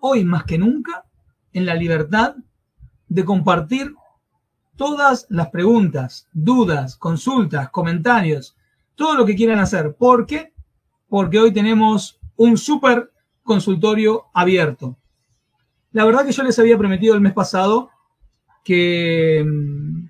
Hoy más que nunca en la libertad de compartir todas las preguntas, dudas, consultas, comentarios, todo lo que quieran hacer. ¿Por qué? Porque hoy tenemos un super consultorio abierto. La verdad que yo les había prometido el mes pasado que mm,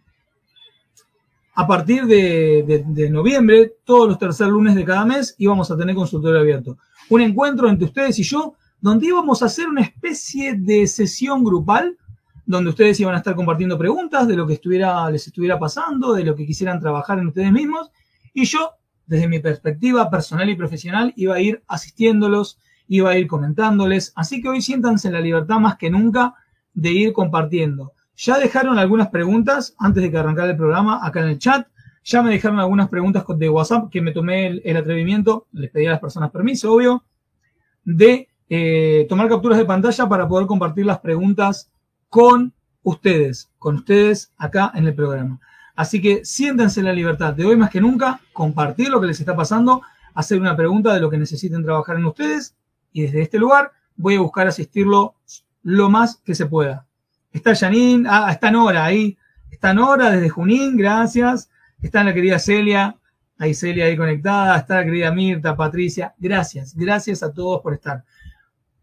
a partir de, de, noviembre, todos los tercer lunes de cada mes, íbamos a tener consultorio abierto. Un encuentro entre ustedes y yo, donde íbamos a hacer una especie de sesión grupal, donde ustedes iban a estar compartiendo preguntas de lo que estuviera, les estuviera pasando, de lo que quisieran trabajar en ustedes mismos, y yo, desde mi perspectiva personal y profesional, iba a ir asistiéndolos, iba a ir comentándoles. Así que hoy siéntanse en la libertad más que nunca de ir compartiendo. Ya dejaron algunas preguntas antes de que arrancara el programa acá en el chat. Ya me dejaron algunas preguntas de WhatsApp que me tomé el, atrevimiento, les pedí a las personas permiso, obvio, de eh, tomar capturas de pantalla para poder compartir las preguntas con ustedes, con ustedes acá en el programa. Así que siéntense en la libertad de hoy más que nunca, compartir lo que les está pasando, hacer una pregunta de lo que necesiten trabajar en ustedes y desde este lugar voy a buscar asistirlo lo más que se pueda. Está Janine, ah, está Nora ahí, está Nora desde Junín, gracias. Está la querida Celia, ahí Celia ahí conectada, está la querida Mirta, Patricia, gracias, gracias a todos por estar.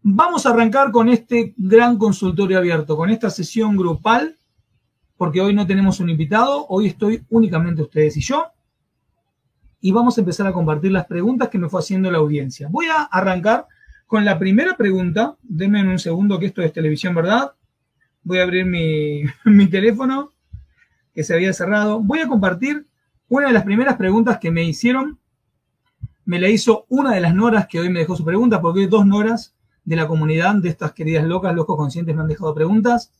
Vamos a arrancar con este gran consultorio abierto, con esta sesión grupal, porque hoy no tenemos un invitado, hoy estoy únicamente ustedes y yo, y vamos a empezar a compartir las preguntas que me fue haciendo la audiencia. Voy a arrancar con la primera pregunta, denme un segundo que esto es televisión, ¿verdad? Voy a abrir mi, teléfono que se había cerrado. Voy a compartir una de las primeras preguntas que me hicieron. Me la hizo una de las noras que hoy me dejó su pregunta, porque hay dos noras de la comunidad, de estas queridas locas, locos conscientes, me han dejado preguntas.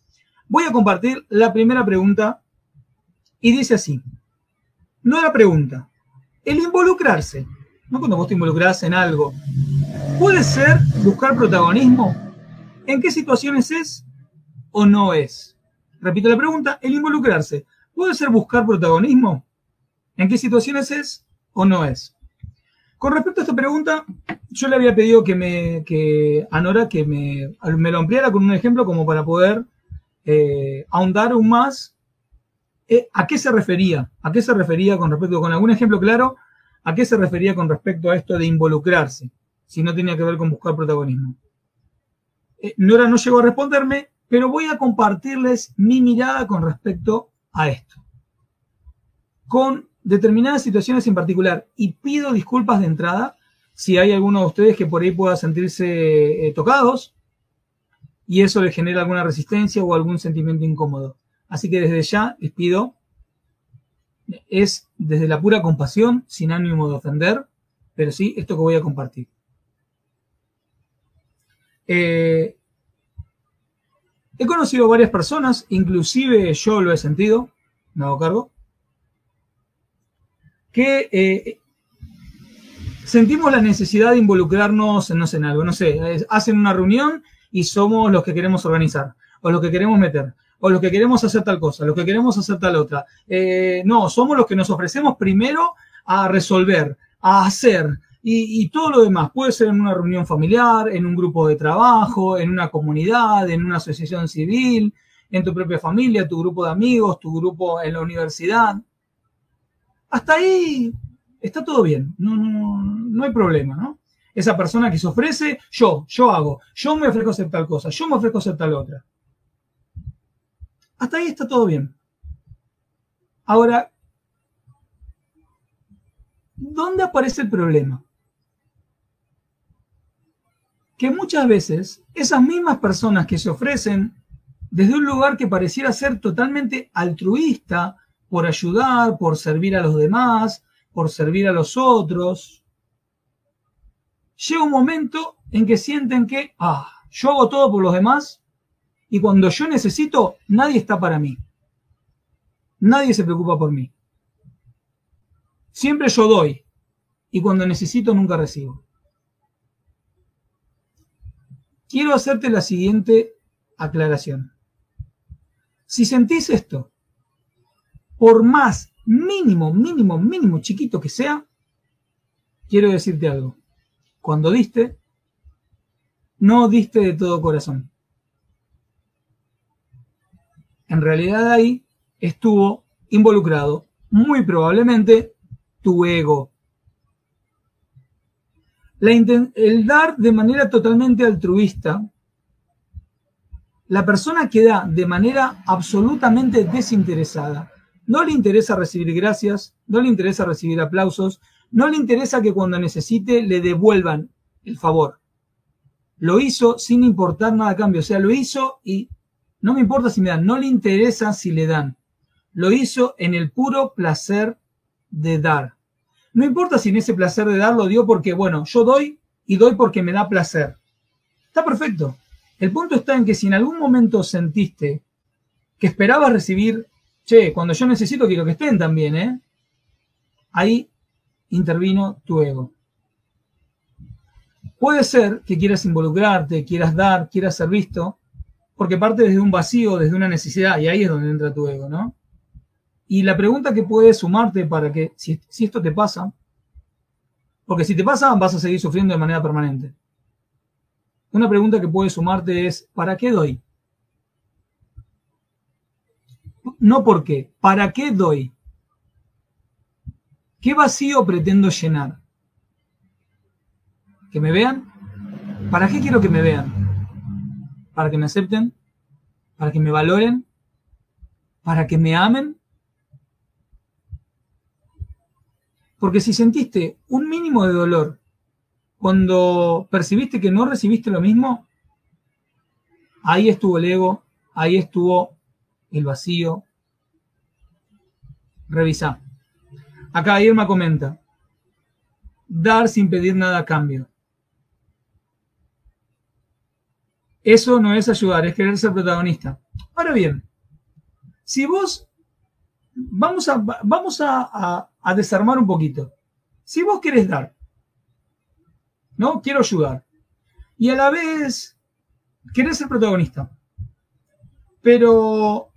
Voy a compartir la primera pregunta y dice así. No la pregunta. El involucrarse, no cuando vos te involucrás en algo, puede ser buscar protagonismo. ¿En qué situaciones es o no es? Repito la pregunta, el involucrarse. ¿Puede ser buscar protagonismo? ¿En qué situaciones es o no es? Con respecto a esta pregunta, yo le había pedido que me, que a Nora que me, me lo ampliara con un ejemplo como para poder eh, ahondar aún más eh, a qué se refería, a qué se refería con respecto, con algún ejemplo claro, a qué se refería con respecto a esto de involucrarse, si no tenía que ver con buscar protagonismo. Eh, Nora no llegó a responderme, pero voy a compartirles mi mirada con respecto a esto. Con determinadas situaciones en particular. Y pido disculpas de entrada si hay alguno de ustedes que por ahí pueda sentirse eh, tocados y eso les genera alguna resistencia o algún sentimiento incómodo. Así que desde ya les pido, es desde la pura compasión, sin ánimo de ofender, pero sí esto que voy a compartir. Eh, He conocido varias personas, inclusive yo lo he sentido, me hago cargo, que eh, sentimos la necesidad de involucrarnos en, no sé, en algo, no sé, hacen una reunión y somos los que queremos organizar, o los que queremos meter, o los que queremos hacer tal cosa, los que queremos hacer tal otra. Eh, no, somos los que nos ofrecemos primero a resolver, a hacer, y, todo lo demás. Puede ser en una reunión familiar, en un grupo de trabajo, en una comunidad, en una asociación civil, en tu propia familia, tu grupo de amigos, tu grupo en la universidad. Hasta ahí está todo bien, no, no, no hay problema, ¿no? Esa persona que se ofrece, yo, yo hago, yo me ofrezco hacer tal cosa, yo me ofrezco hacer tal otra. Hasta ahí está todo bien. Ahora, ¿dónde aparece el problema? que muchas veces esas mismas personas que se ofrecen desde un lugar que pareciera ser totalmente altruista, por ayudar, por servir a los demás, por servir a los otros, llega un momento en que sienten que, ah, Yo hago todo por los demás y cuando yo necesito, nadie está para mí. Nadie se preocupa por mí. Siempre yo doy y cuando necesito nunca recibo. Quiero hacerte la siguiente aclaración. Si sentís esto, por más mínimo, mínimo, mínimo chiquito que sea, quiero decirte algo. Cuando diste, no diste de todo corazón. En realidad ahí estuvo involucrado muy probablemente tu ego. el dar de manera totalmente altruista, la persona que da de manera absolutamente desinteresada, no le interesa recibir gracias, no le interesa recibir aplausos, no le interesa que cuando necesite le devuelvan el favor. Lo hizo sin importar nada a cambio, o sea, lo hizo y no me importa si me dan, no le interesa si le dan. Lo hizo en el puro placer de dar. No importa si en ese placer de dar lo dio porque, bueno, yo doy y doy porque me da placer. Está perfecto. El punto está en que si en algún momento sentiste que esperabas recibir, che, cuando yo necesito quiero que estén también, ¿eh? Ahí intervino tu ego. Puede ser que quieras involucrarte, quieras dar, quieras ser visto, porque parte desde un vacío, desde una necesidad, y ahí es donde entra tu ego, ¿no? Y la pregunta que puede sumarte para que, si, esto te pasa, porque si te pasa vas a seguir sufriendo de manera permanente. Una pregunta que puede sumarte es, ¿para qué doy? No por qué, ¿para qué doy? ¿Qué vacío pretendo llenar? ¿Que me vean? ¿Para qué quiero que me vean? ¿Para que me acepten? ¿Para que me valoren? ¿Para que me amen? Porque si sentiste un mínimo de dolor cuando percibiste que no recibiste lo mismo, ahí estuvo el ego, ahí estuvo el vacío. Revisa. Acá Irma comenta, dar sin pedir nada a cambio. Eso no es ayudar, es querer ser protagonista. Ahora bien, si vos vamos a, vamos a, desarmar un poquito. Si vos querés dar, ¿no? Quiero ayudar. Y a la vez querés ser protagonista. Pero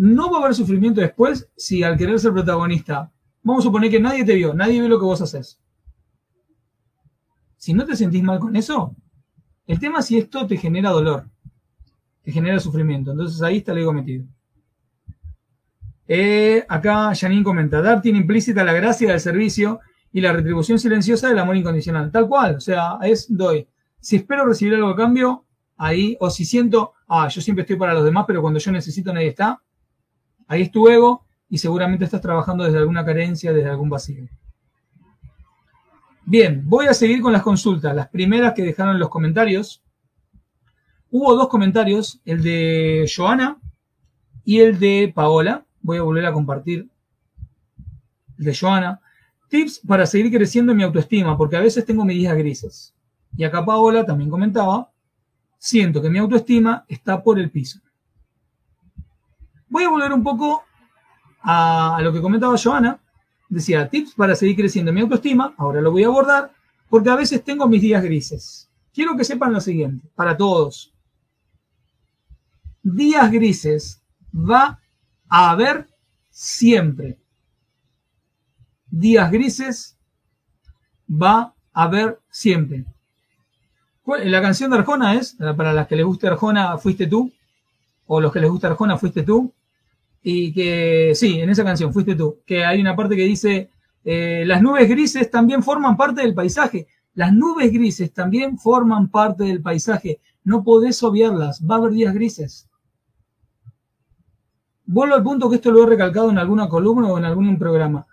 no va a haber sufrimiento después si al querer ser protagonista, vamos a suponer que nadie te vio, nadie ve lo que vos haces. Si no te sentís mal con eso, el tema es si esto te genera dolor, te genera sufrimiento. Entonces ahí está el ego metido. Eh, acá Janine comenta, dar tiene implícita la gracia del servicio y la retribución silenciosa del amor incondicional. Tal cual, o sea, es doy. Si espero recibir algo a cambio, ahí, o si siento, ah, yo siempre estoy para los demás, pero cuando yo necesito nadie está, ahí es tu ego y seguramente estás trabajando desde alguna carencia, desde algún vacío. Bien, voy a seguir con las consultas. Las primeras que dejaron los comentarios. Hubo dos comentarios, el de Joana y el de Paola voy a volver a compartir el de Joana. Tips para seguir creciendo en mi autoestima, porque a veces tengo mis grises. Y acá Paola también comentaba, siento que mi autoestima está por el piso. Voy a volver un poco a, lo que comentaba Joana. Decía, tips para seguir creciendo en mi autoestima, ahora lo voy a abordar, porque a veces tengo mis días grises. Quiero que sepan lo siguiente, para todos. Días grises va a haber siempre. Días grises va a haber siempre. La canción de Arjona es, para las que les guste Arjona, fuiste tú, o los que les gusta Arjona, fuiste tú, y que sí, en esa canción, fuiste tú, que hay una parte que dice, eh, las nubes grises también forman parte del paisaje, las nubes grises también forman parte del paisaje, no podés obviarlas, va a haber días grises. Vuelvo al punto que esto lo he recalcado en alguna columna o en algún programa.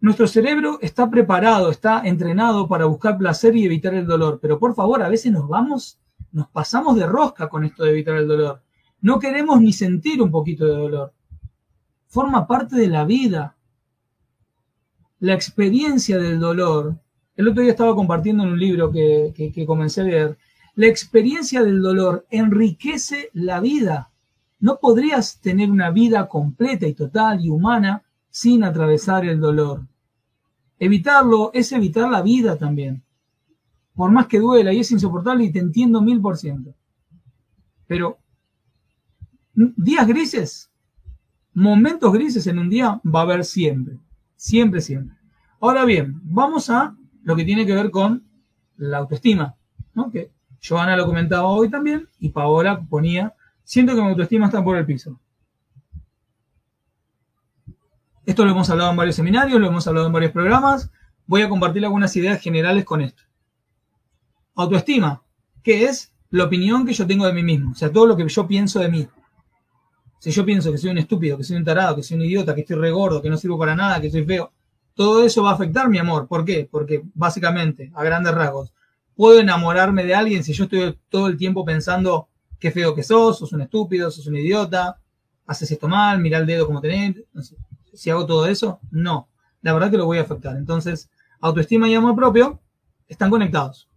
Nuestro cerebro está preparado, está entrenado para buscar placer y evitar el dolor, pero por favor, a veces nos vamos, nos pasamos de rosca con esto de evitar el dolor. No queremos ni sentir un poquito de dolor. Forma parte de la vida. La experiencia del dolor El otro día estaba compartiendo en un libro que, que comencé a leer. La experiencia del dolor enriquece la vida. No podrías tener una vida completa y total y humana sin atravesar el dolor. Evitarlo es evitar la vida también. Por más que duela y es insoportable y te entiendo mil por ciento. Pero días grises, momentos grises en un día va a haber siempre. Siempre, siempre. Ahora bien, vamos a lo que tiene que ver con la autoestima. Que Joana lo comentaba hoy también y Paola ponía, siento que mi autoestima está por el piso. Esto lo hemos hablado en varios seminarios, lo hemos hablado en varios programas. Voy a compartir algunas ideas generales con esto. Autoestima, que es la opinión que yo tengo de mí mismo, o sea, todo lo que yo pienso de mí. Si yo pienso que soy un estúpido, que soy un tarado, que soy un idiota, que estoy regordo, que no sirvo para nada, que soy feo, todo eso va a afectar mi amor. ¿Por qué? Porque básicamente, a grandes rasgos, puedo enamorarme de alguien si yo estoy todo el tiempo pensando qué feo que sos, sos un estúpido, sos un idiota, haces esto mal, mira el dedo como tenés, si hago todo eso, no. La verdad que lo voy a afectar. Entonces, autoestima y amor propio están conectados.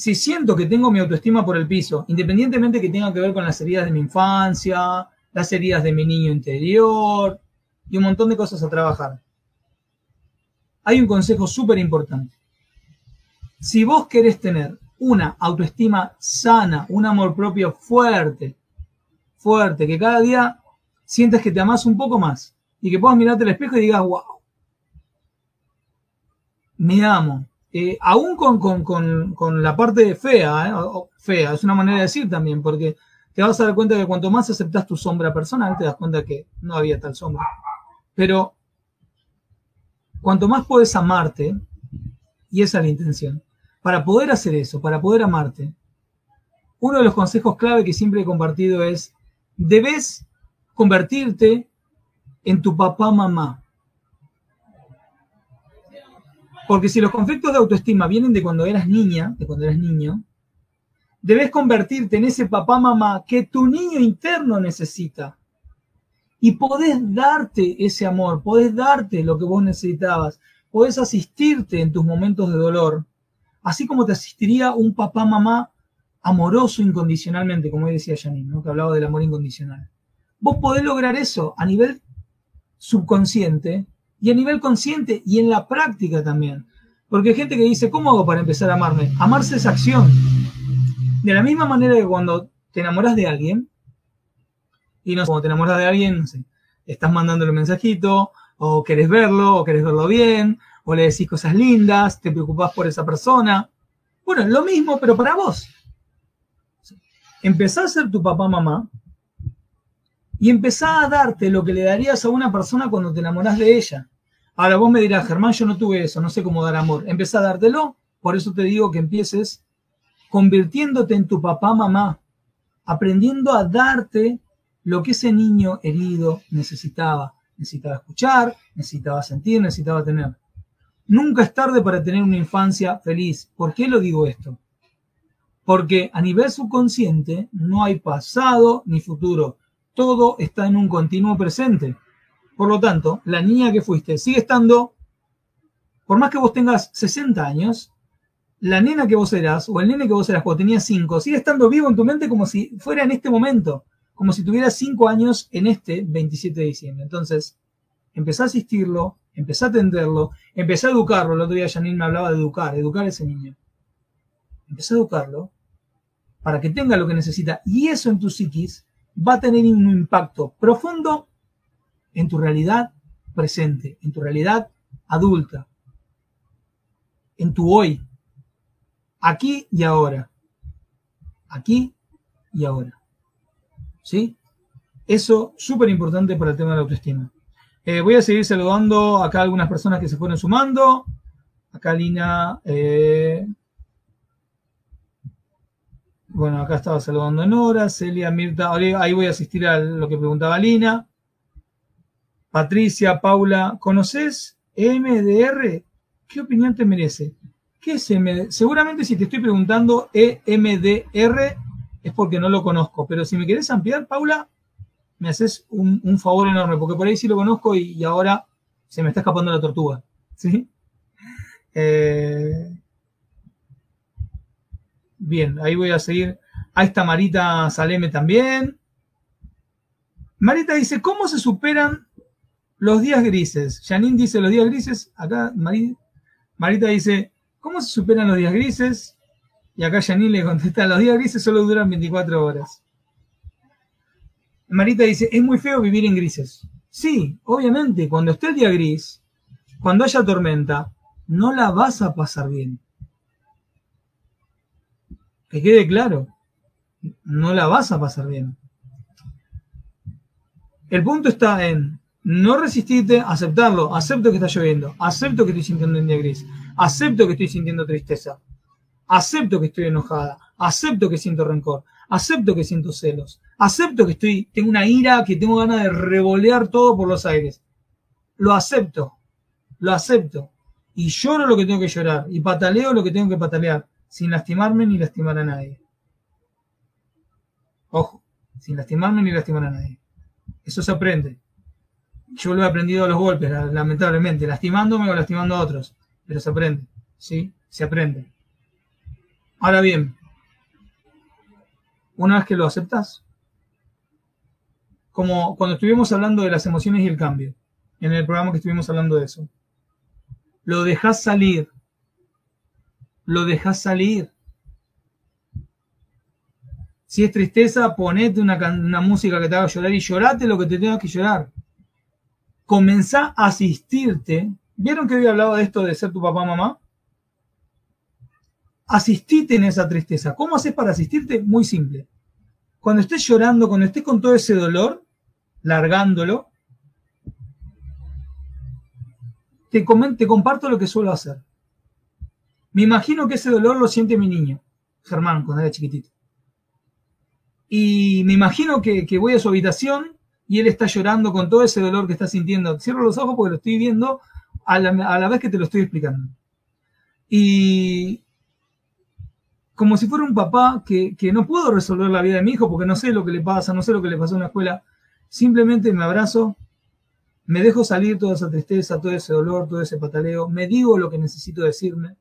Si siento que tengo mi autoestima por el piso, independientemente que tenga que ver con las heridas de mi infancia, las heridas de mi niño interior y un montón de cosas a trabajar, hay un consejo súper importante. Si vos querés tener una autoestima sana, un amor propio fuerte, fuerte, que cada día sientes que te amas un poco más y que puedas mirarte al espejo y digas, wow, me amo. Eh, aún con, la parte fea, ¿eh? fea, es una manera de decir también, porque te vas a dar cuenta que cuanto más aceptas tu sombra personal, te das cuenta que no había tal sombra. Pero cuanto más puedes amarte, y esa es la intención, para poder hacer eso, para poder amarte, uno de los consejos clave que siempre he compartido es, debes convertirte en tu papá Porque si los conflictos de autoestima vienen de cuando eras niña, de cuando eras niño, debes convertirte en ese papá mamá que tu niño interno necesita. Y podés darte ese amor, podés darte lo que vos necesitabas, podés asistirte en tus momentos de dolor, así como te asistiría un papá mamá amoroso incondicionalmente, como decía Janine, que hablaba del amor incondicional vos podés lograr eso a nivel subconsciente y a nivel consciente y en la práctica también. Porque hay gente que dice, ¿cómo hago para empezar a amarme? Amarse es acción. De la misma manera que cuando te enamoras de alguien, y no sé, cuando te enamoras de alguien, no sé, estás mandándole un mensajito, o querés verlo, o querés verlo bien, o le decís cosas lindas, te preocupás por esa persona. Bueno, lo mismo, pero para vos. Empezás a ser tu papá, mamá, y empezá a darte lo que le darías a una persona cuando te enamorás de ella. Ahora vos me dirás, Germán, yo no tuve eso, no sé cómo dar amor. Empezá a dártelo, por eso te digo que empieces convirtiéndote en tu papá, mamá, aprendiendo a darte lo que ese niño herido necesitaba. Necesitaba escuchar, necesitaba sentir, necesitaba tener. Nunca es tarde para tener una infancia feliz. ¿Por qué lo digo esto? Porque a nivel subconsciente no hay pasado ni futuro todo está en un continuo presente. Por lo tanto, la niña que fuiste sigue estando, por más que vos tengas 60 años, la nena que vos eras o el nene que vos eras cuando tenías 5 sigue estando vivo en tu mente como si fuera en este momento, como si tuvieras 5 años en este 27 de diciembre. Entonces, empezá a asistirlo, empezá a atenderlo, empezá a educarlo. El otro día Janine me hablaba de educar, educar a ese niño. Empezá a educarlo para que tenga lo que necesita. Y eso en tu psiquis va a tener un impacto profundo en tu realidad presente, en tu realidad adulta, en tu hoy, aquí y ahora, aquí y ahora. ¿Sí? Eso súper importante para el tema de la autoestima. Eh, voy a seguir saludando acá algunas personas que se fueron sumando. Acá Lina, eh, bueno, acá estaba saludando Nora, Celia, Mirta, ahí voy a asistir a lo que preguntaba Lina. Patricia, Paula, ¿conoces EMDR? ¿Qué opinión te merece? ¿Qué es EMDR? Seguramente si te estoy preguntando EMDR es porque no lo conozco, pero si me querés ampliar, Paula, me haces un, favor enorme, porque por ahí sí lo conozco y, y, ahora se me está escapando la tortuga. ¿sí? Eh, bien, ahí voy a seguir. Ahí está Marita Saleme también. Marita dice, ¿cómo se superan los días grises? Janine dice los días grises. Acá Marita dice, ¿cómo se superan los días grises? Y acá Janine le contesta, los días grises solo duran 24 horas. Marita dice, es muy feo vivir en grises. Sí, obviamente, cuando esté el día gris, cuando haya tormenta, no la vas a pasar bien. Que quede claro, no la vas a pasar bien. El punto está en no resistirte, aceptarlo. Acepto que está lloviendo, acepto que estoy sintiendo un día gris, acepto que estoy sintiendo tristeza, acepto que estoy enojada, acepto que siento rencor, acepto que siento celos, acepto que estoy, tengo una ira, que tengo ganas de revolear todo por los aires. Lo acepto, lo acepto. Y lloro lo que tengo que llorar, y pataleo lo que tengo que patalear, sin lastimarme ni lastimar a nadie. Ojo, sin lastimarme ni lastimar a nadie. Eso se aprende. Yo lo he aprendido a los golpes, lamentablemente, lastimándome o lastimando a otros. Pero se aprende, ¿sí? Se aprende. Ahora bien, una vez que lo aceptas, como cuando estuvimos hablando de las emociones y el cambio, en el programa que estuvimos hablando de eso, lo dejas salir, lo dejas salir. Si es tristeza, ponete una, una, música que te haga llorar y llorate lo que te tengas que llorar. Comenzá a asistirte. ¿Vieron que había hablado de esto de ser tu papá mamá? asistite en esa tristeza. ¿Cómo haces para asistirte? Muy simple. Cuando estés llorando, cuando estés con todo ese dolor, largándolo, te, te comparto lo que suelo hacer. Me imagino que ese dolor lo siente mi niño, Germán, cuando era chiquitito. Y me imagino que, voy a su habitación y él está llorando con todo ese dolor que está sintiendo. Cierro los ojos porque lo estoy viendo a la, a la vez que te lo estoy explicando. Y, como si fuera un papá que, no puedo resolver la vida de mi hijo porque no sé lo que le pasa, no sé lo que le pasó en la escuela. Simplemente me abrazo, me dejo salir toda esa tristeza, todo ese dolor, todo ese pataleo, me digo lo que necesito decirme.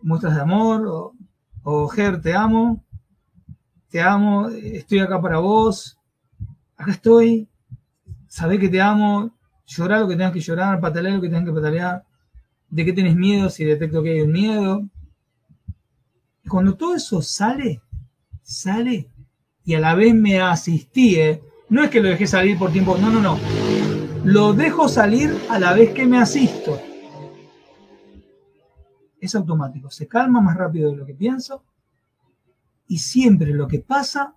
Muestras de amor, o, o Ger, te amo, te amo, estoy acá para vos, acá estoy, sabé que te amo, llorar lo que tengas que llorar, patalear lo que tengas que patalear, de qué tienes miedo si detecto que hay un miedo, cuando todo eso sale, sale, y a la vez me asistí, ¿eh? no es que lo dejé salir por tiempo, no, no, no. Lo dejo salir a la vez que me asisto. Es automático, se calma más rápido de lo que pienso y siempre lo que pasa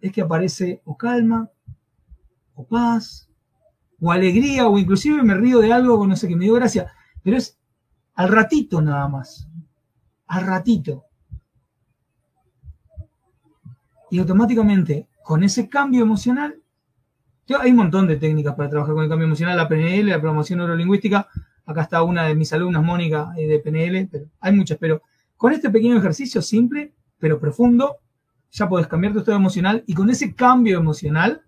es que aparece o calma, o paz, o alegría, o inclusive me río de algo, no sé, que me dio gracia, pero es al ratito nada más, al ratito. Y automáticamente, con ese cambio emocional, hay un montón de técnicas para trabajar con el cambio emocional, la PNL, la programación neurolingüística, acá está una de mis alumnas, Mónica, eh, de PNL, pero hay muchas, pero con este pequeño ejercicio simple, pero profundo, ya puedes cambiar tu estado emocional y con ese cambio emocional,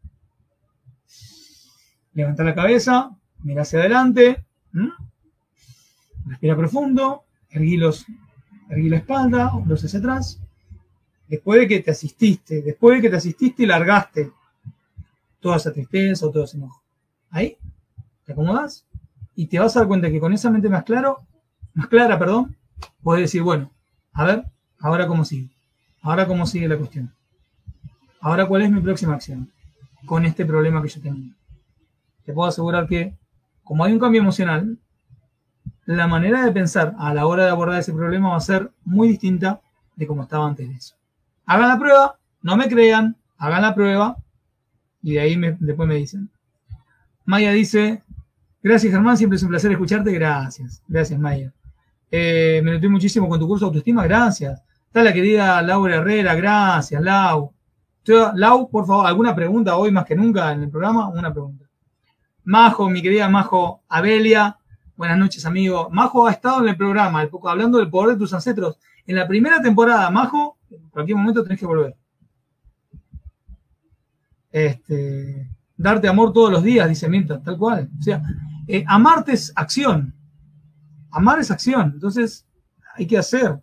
levanta la cabeza, mira hacia adelante, respira profundo, erguí, los, erguí la espalda, hombros hacia atrás, después de que te asististe, después de que te asististe y largaste toda esa tristeza o todo ese enojo. Ahí, te acomodas y te vas a dar cuenta que con esa mente más claro, más clara, perdón, puedes decir, bueno, a ver, ahora cómo sigue. Ahora cómo sigue la cuestión. Ahora cuál es mi próxima acción con este problema que yo tengo. Te puedo asegurar que, como hay un cambio emocional, la manera de pensar a la hora de abordar ese problema va a ser muy distinta de como estaba antes. Hagan la prueba, no me crean, hagan la prueba y de ahí después me dicen. Maya dice, gracias Germán, siempre es un placer escucharte, gracias, gracias Maya. Eh, me noté muchísimo con tu curso de autoestima, gracias. Está la querida Laura Herrera, gracias Lau. Lau, por favor, ¿alguna pregunta hoy más que nunca en el programa? Una pregunta. Majo, mi querida Majo Abelia, buenas noches amigo. Majo ha estado en el programa, hablando del poder de tus ancestros. En la primera temporada, Majo en cualquier momento tenés que volver. Este, darte amor todos los días, dice Milton, tal cual. O sea, eh, amarte es acción. Amar es acción. Entonces, hay que hacer.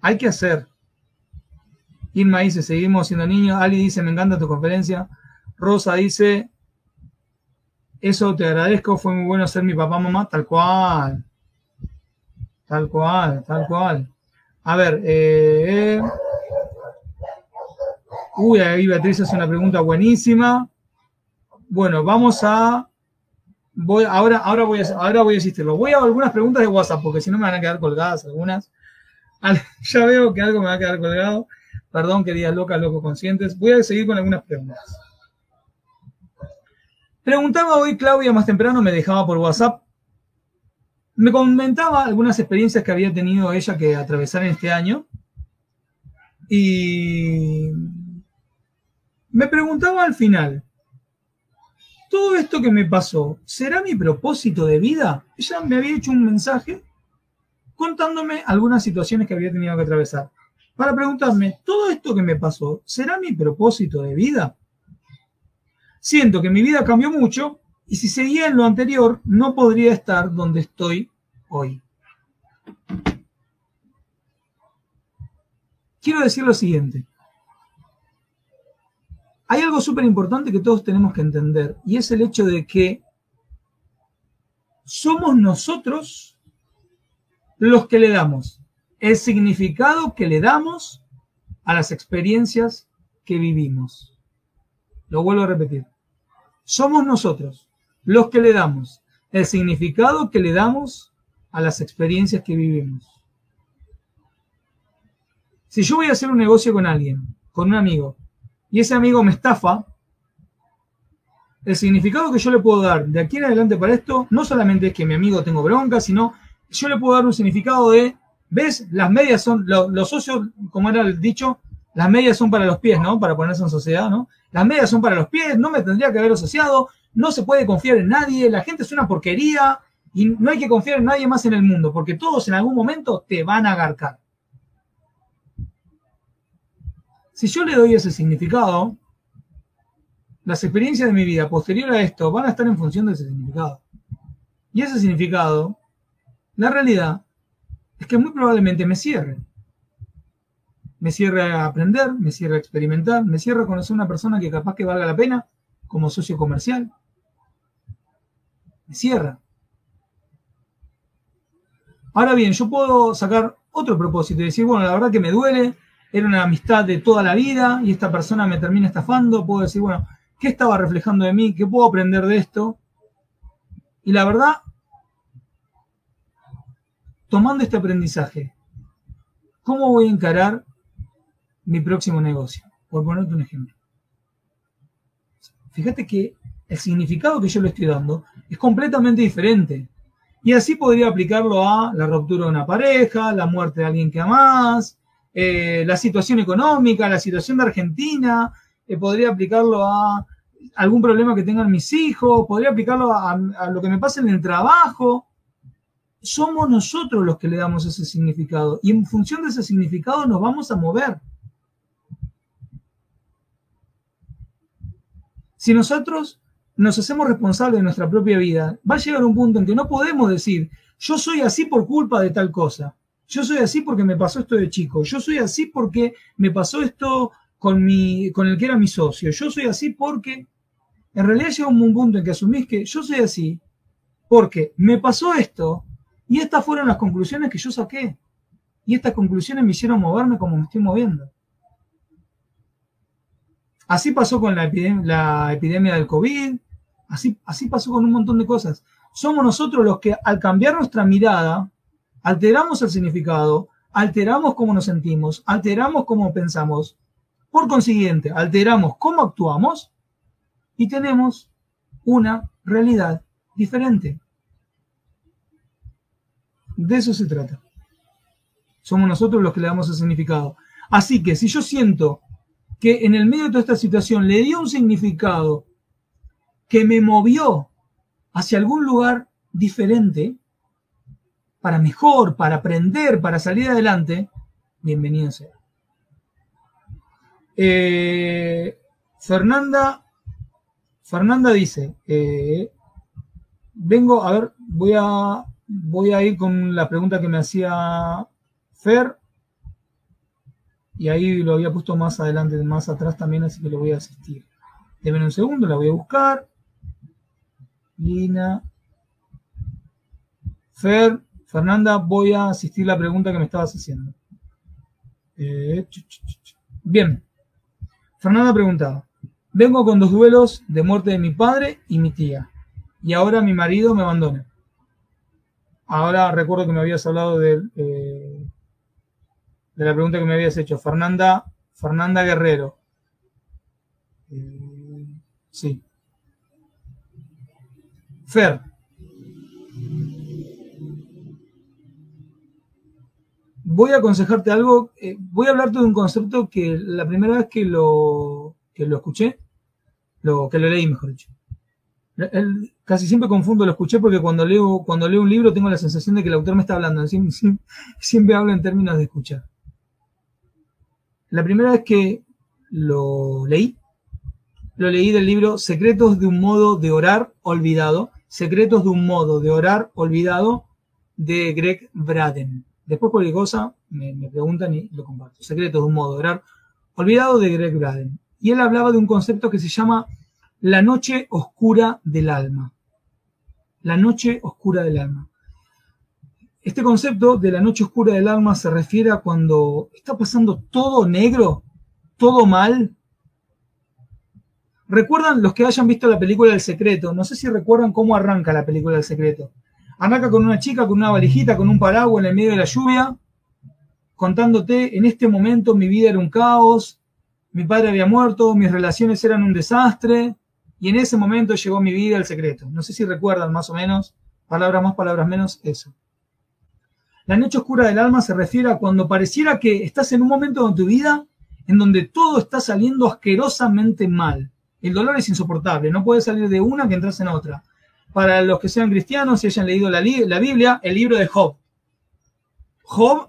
Hay que hacer. Irma dice, seguimos siendo niños. Ali dice, me encanta tu conferencia. Rosa dice, eso te agradezco, fue muy bueno ser mi papá, mamá, tal cual. Tal cual, tal cual. A ver, eh, uy, ahí Beatriz hace una pregunta buenísima. Bueno, vamos a, voy, ahora, ahora voy a, ahora voy a asistirlo. Voy a algunas preguntas de WhatsApp, porque si no me van a quedar colgadas algunas. Ya veo que algo me va a quedar colgado. Perdón, queridas locas, locos conscientes. Voy a seguir con algunas preguntas. Preguntaba hoy Claudia más temprano, me dejaba por WhatsApp. Me comentaba algunas experiencias que había tenido ella que atravesar en este año. Y me preguntaba al final, ¿todo esto que me pasó será mi propósito de vida? Ella me había hecho un mensaje contándome algunas situaciones que había tenido que atravesar. Para preguntarme, ¿todo esto que me pasó será mi propósito de vida? Siento que mi vida cambió mucho y si seguía en lo anterior no podría estar donde estoy hoy. Quiero decir lo siguiente. Hay algo súper importante que todos tenemos que entender y es el hecho de que somos nosotros los que le damos el significado que le damos a las experiencias que vivimos. Lo vuelvo a repetir. Somos nosotros los que le damos el significado que le damos a las experiencias que vivimos. Si yo voy a hacer un negocio con alguien, con un amigo, y ese amigo me estafa, el significado que yo le puedo dar de aquí en adelante para esto no solamente es que mi amigo tengo bronca, sino yo le puedo dar un significado de, ¿ves? Las medias son, los socios, como era el dicho, las medias son para los pies, ¿no? Para ponerse en sociedad, ¿no? Las medias son para los pies, no me tendría que haber asociado, no se puede confiar en nadie, la gente es una porquería y no hay que confiar en nadie más en el mundo, porque todos en algún momento te van a agarcar. Si yo le doy ese significado, las experiencias de mi vida posterior a esto van a estar en función de ese significado. Y ese significado, la realidad, es que muy probablemente me cierre me cierra a aprender, me cierra a experimentar, me cierra a conocer una persona que capaz que valga la pena como socio comercial. Me cierra. Ahora bien, yo puedo sacar otro propósito y decir, bueno, la verdad que me duele, era una amistad de toda la vida y esta persona me termina estafando, puedo decir, bueno, ¿qué estaba reflejando de mí? ¿Qué puedo aprender de esto? Y la verdad, tomando este aprendizaje, ¿cómo voy a encarar mi próximo negocio, por ponerte un ejemplo. Fíjate que el significado que yo le estoy dando es completamente diferente. Y así podría aplicarlo a la ruptura de una pareja, la muerte de alguien que amas, eh, la situación económica, la situación de Argentina, eh, podría aplicarlo a algún problema que tengan mis hijos, podría aplicarlo a, a lo que me pasa en el trabajo. Somos nosotros los que le damos ese significado y en función de ese significado nos vamos a mover. Si nosotros nos hacemos responsables de nuestra propia vida, va a llegar un punto en que no podemos decir, yo soy así por culpa de tal cosa, yo soy así porque me pasó esto de chico, yo soy así porque me pasó esto con, mi, con el que era mi socio, yo soy así porque... En realidad llega un punto en que asumís que yo soy así porque me pasó esto y estas fueron las conclusiones que yo saqué. Y estas conclusiones me hicieron moverme como me estoy moviendo. Así pasó con la, epidemia, del COVID, así, así pasó con un montón de cosas. Somos nosotros los que al cambiar nuestra mirada, alteramos el significado, alteramos cómo nos sentimos, alteramos cómo pensamos, por consiguiente, alteramos cómo actuamos y tenemos una realidad diferente. De eso se trata. Somos nosotros los que le damos el significado. Así que si yo siento que en el medio de toda esta situación le dio un significado que me movió hacia algún lugar diferente, para mejor, para aprender, para salir adelante, bienvenido sea. Eh, Fernanda, Fernanda dice, eh, vengo, a ver, voy a voy a ir con la pregunta que me hacía Fer. Y ahí lo había puesto más adelante, más atrás también, así que le voy a asistir. Deben un segundo, la voy a buscar. Lina. Fer, Fernanda, voy a asistir la pregunta que me estabas haciendo. Eh, bien. Fernanda preguntaba. Vengo con dos duelos de muerte de mi padre y mi tía. Y ahora mi marido me abandona. Ahora recuerdo que me habías hablado de, eh, de la pregunta que me habías hecho. Fernanda, Fernanda Guerrero. Eh, sí. Fer. Voy a aconsejarte algo. Eh, voy a hablarte de un concepto que la primera vez que lo, que lo escuché, lo, que lo leí, mejor dicho casi siempre confundo, lo escuché porque cuando leo, cuando leo un libro tengo la sensación de que el autor me está hablando. Siempre, hablo en términos de escuchar. La primera vez que lo leí, lo leí del libro Secretos de un modo de orar olvidado. Secretos de un modo de orar olvidado de Greg Braden. Después cualquier cosa me, me preguntan y lo comparto. Secretos de un modo de orar olvidado de Greg Braden. Y él hablaba de un concepto que se llama la noche oscura del alma. La noche oscura del alma. Este concepto de la noche oscura del alma se refiere a cuando está pasando todo negro, todo mal. ¿Recuerdan los que hayan visto la película El Secreto? No sé si recuerdan cómo arranca la película El Secreto. Arranca con una chica, con una valijita, con un paraguas en el medio de la lluvia, contándote, en este momento mi vida era un caos, mi padre había muerto, mis relaciones eran un desastre, y en ese momento llegó mi vida el secreto. No sé si recuerdan más o menos, palabras más, palabras menos, eso. La noche oscura del alma se refiere a cuando pareciera que estás en un momento de tu vida en donde todo está saliendo asquerosamente mal. El dolor es insoportable, no puedes salir de una que entras en otra. Para los que sean cristianos y hayan leído la, Biblia, el libro de Job. Job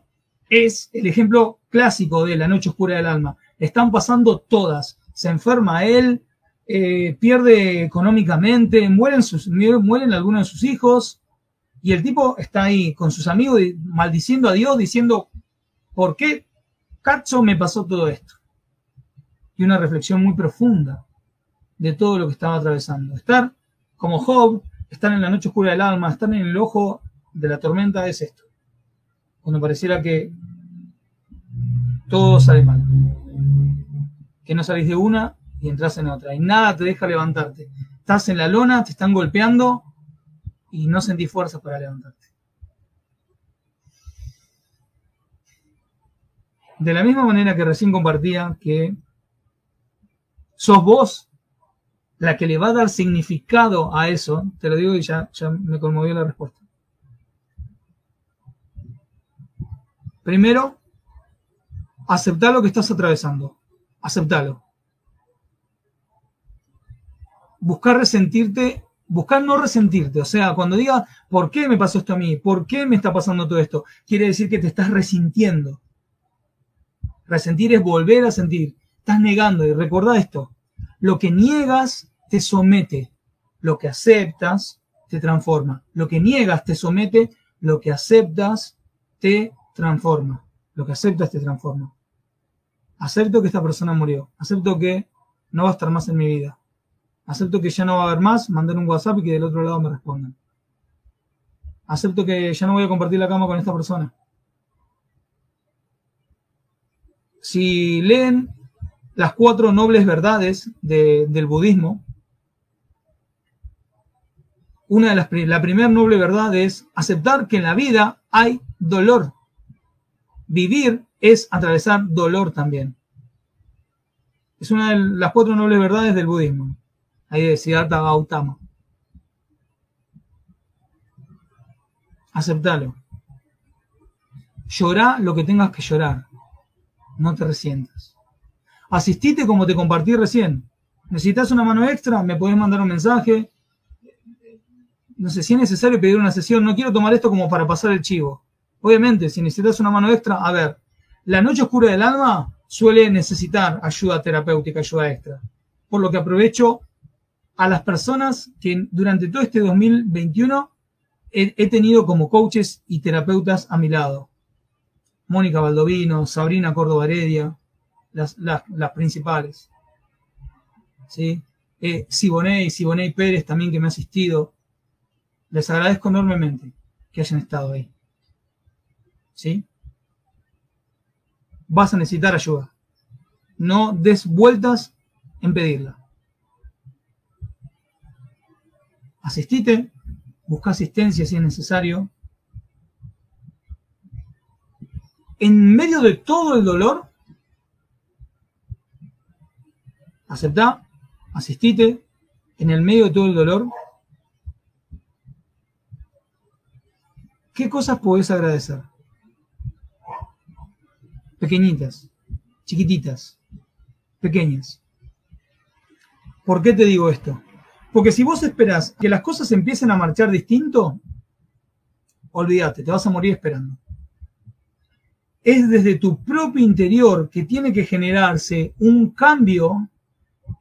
es el ejemplo clásico de la noche oscura del alma. Están pasando todas. Se enferma él, eh, pierde económicamente, mueren algunos de sus hijos, y el tipo está ahí con sus amigos maldiciendo a Dios, diciendo, ¿por qué cacho me pasó todo esto? Y una reflexión muy profunda de todo lo que estaba atravesando. Estar como Job, estar en la noche oscura del alma, estar en el ojo de la tormenta es esto. Cuando pareciera que todo sale mal. Que no salís de una y entras en otra. Y nada te deja levantarte. Estás en la lona, te están golpeando y no sentís fuerzas para levantarte. De la misma manera que recién compartía que sos vos la que le va a dar significado a eso, te lo digo y ya, ya me conmovió la respuesta. Primero, aceptar lo que estás atravesando. Aceptalo buscar resentirte, buscar no resentirte. O sea, cuando diga, ¿por qué me pasó esto a mí? ¿Por qué me está pasando todo esto? Quiere decir que te estás resintiendo. Resentir es volver a sentir. Estás negando. Y recuerda esto. Lo que niegas te somete. Lo que aceptas te transforma. Lo que niegas te somete. Lo que aceptas te transforma. Lo que aceptas te transforma. Acepto que esta persona murió. Acepto que no va a estar más en mi vida. Acepto que ya no va a haber más, mandar un WhatsApp y que del otro lado me respondan. Acepto que ya no voy a compartir la cama con esta persona. Si leen las cuatro nobles verdades del budismo, una de las la primera noble verdad es aceptar que en la vida hay dolor. Vivir es atravesar dolor también. Es una de las cuatro nobles verdades del budismo. Ahí de Siddhartha Gautama. Aceptalo. Llorá lo que tengas que llorar. No te resientas. Asistite como te compartí recién. ¿Necesitas una mano extra? Me podés mandar un mensaje. No sé, si es necesario pedir una sesión, no quiero tomar esto como para pasar el chivo. Obviamente, si necesitas una mano extra, a ver, la noche oscura del alma suele necesitar ayuda terapéutica, ayuda extra. Por lo que aprovecho a las personas que durante todo este 2021 he, tenido como coaches y terapeutas a mi lado. Mónica Baldovino, Sabrina Córdoba Heredia, las, principales. ¿Sí? Eh, Siboney, Siboney Pérez también que me ha asistido. Les agradezco enormemente que hayan estado ahí. ¿Sí? Vas a necesitar ayuda. No des vueltas en pedirla. Asistite, busca asistencia si es necesario. En medio de todo el dolor, acepta, asistite, en el medio de todo el dolor, ¿qué cosas podés agradecer? Pequeñitas, chiquititas, pequeñas. ¿Por qué te digo esto? Porque si vos esperás que las cosas empiecen a marchar distinto, olvídate, te vas a morir esperando. Es desde tu propio interior que tiene que generarse un cambio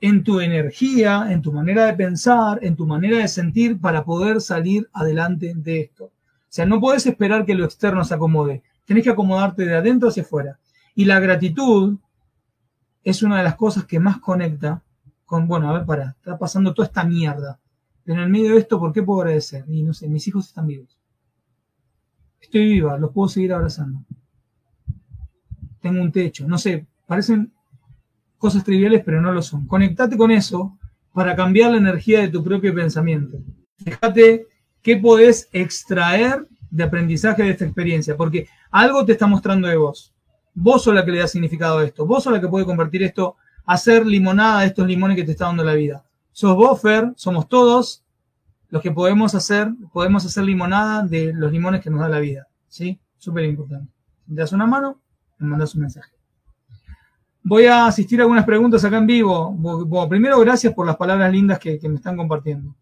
en tu energía, en tu manera de pensar, en tu manera de sentir para poder salir adelante de esto. O sea, no puedes esperar que lo externo se acomode. Tenés que acomodarte de adentro hacia afuera. Y la gratitud es una de las cosas que más conecta con, bueno, a ver, para, está pasando toda esta mierda. En el medio de esto, ¿por qué puedo agradecer? Y no sé, mis hijos están vivos. Estoy viva, los puedo seguir abrazando. Tengo un techo, no sé, parecen cosas triviales, pero no lo son. Conectate con eso para cambiar la energía de tu propio pensamiento. Fíjate qué podés extraer de aprendizaje de esta experiencia, porque algo te está mostrando de vos. Vos sos la que le da significado a esto, vos sos la que puede convertir esto hacer limonada de estos limones que te está dando la vida. Sos vos, somos todos los que podemos hacer, podemos hacer limonada de los limones que nos da la vida. ¿Sí? Súper importante. Te das una mano, me mandas un mensaje. Voy a asistir a algunas preguntas acá en vivo. Primero, gracias por las palabras lindas que, que me están compartiendo.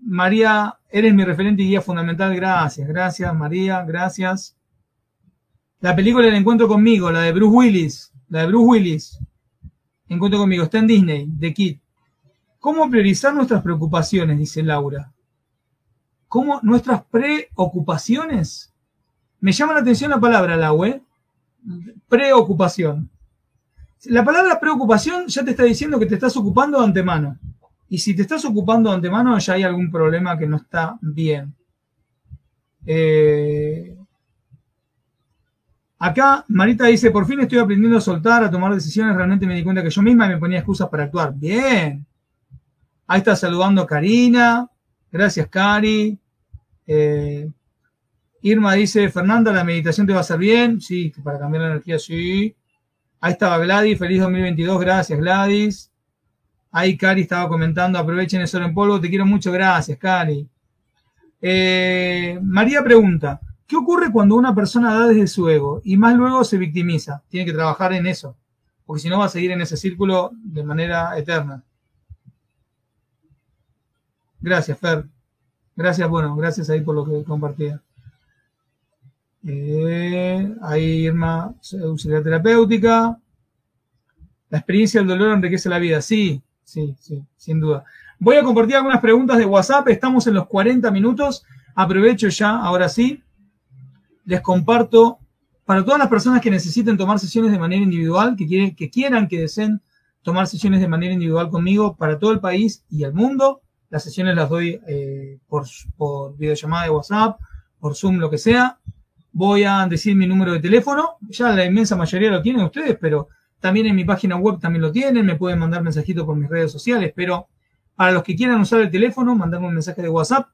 María, eres mi referente y guía fundamental. Gracias, gracias, María, gracias. La película El Encuentro conmigo, la de Bruce Willis. La de Bruce Willis. Encuentro conmigo, está en Disney, de Kid. ¿Cómo priorizar nuestras preocupaciones? Dice Laura. ¿Cómo nuestras preocupaciones? Me llama la atención la palabra, Laura. ¿eh? Preocupación. La palabra preocupación ya te está diciendo que te estás ocupando de antemano. Y si te estás ocupando de antemano, ya hay algún problema que no está bien. Eh, Acá Marita dice, por fin estoy aprendiendo a soltar, a tomar decisiones. Realmente me di cuenta que yo misma me ponía excusas para actuar. Bien. Ahí está saludando Karina. Gracias, Cari. Eh, Irma dice, Fernanda, la meditación te va a hacer bien. Sí, para cambiar la energía, sí. Ahí estaba Gladys, feliz 2022, gracias Gladys. Ahí Cari estaba comentando, aprovechen el sol en polvo, te quiero mucho, gracias Cari. Eh, María pregunta, ¿Qué ocurre cuando una persona da desde su ego y más luego se victimiza? Tiene que trabajar en eso, porque si no va a seguir en ese círculo de manera eterna. Gracias, Fer. Gracias, bueno, gracias ahí por lo que compartía. Eh, ahí Irma, auxiliar terapéutica. La experiencia del dolor enriquece la vida. Sí, sí, sí, sin duda. Voy a compartir algunas preguntas de WhatsApp. Estamos en los 40 minutos. Aprovecho ya, ahora sí, les comparto para todas las personas que necesiten tomar sesiones de manera individual, que, que quieran, que deseen tomar sesiones de manera individual conmigo para todo el país y el mundo. Las sesiones las doy eh, por, por videollamada de WhatsApp, por Zoom, lo que sea. Voy a decir mi número de teléfono. Ya la inmensa mayoría lo tienen ustedes, pero también en mi página web también lo tienen. Me pueden mandar mensajitos por mis redes sociales, pero para los que quieran usar el teléfono, mandarme un mensaje de WhatsApp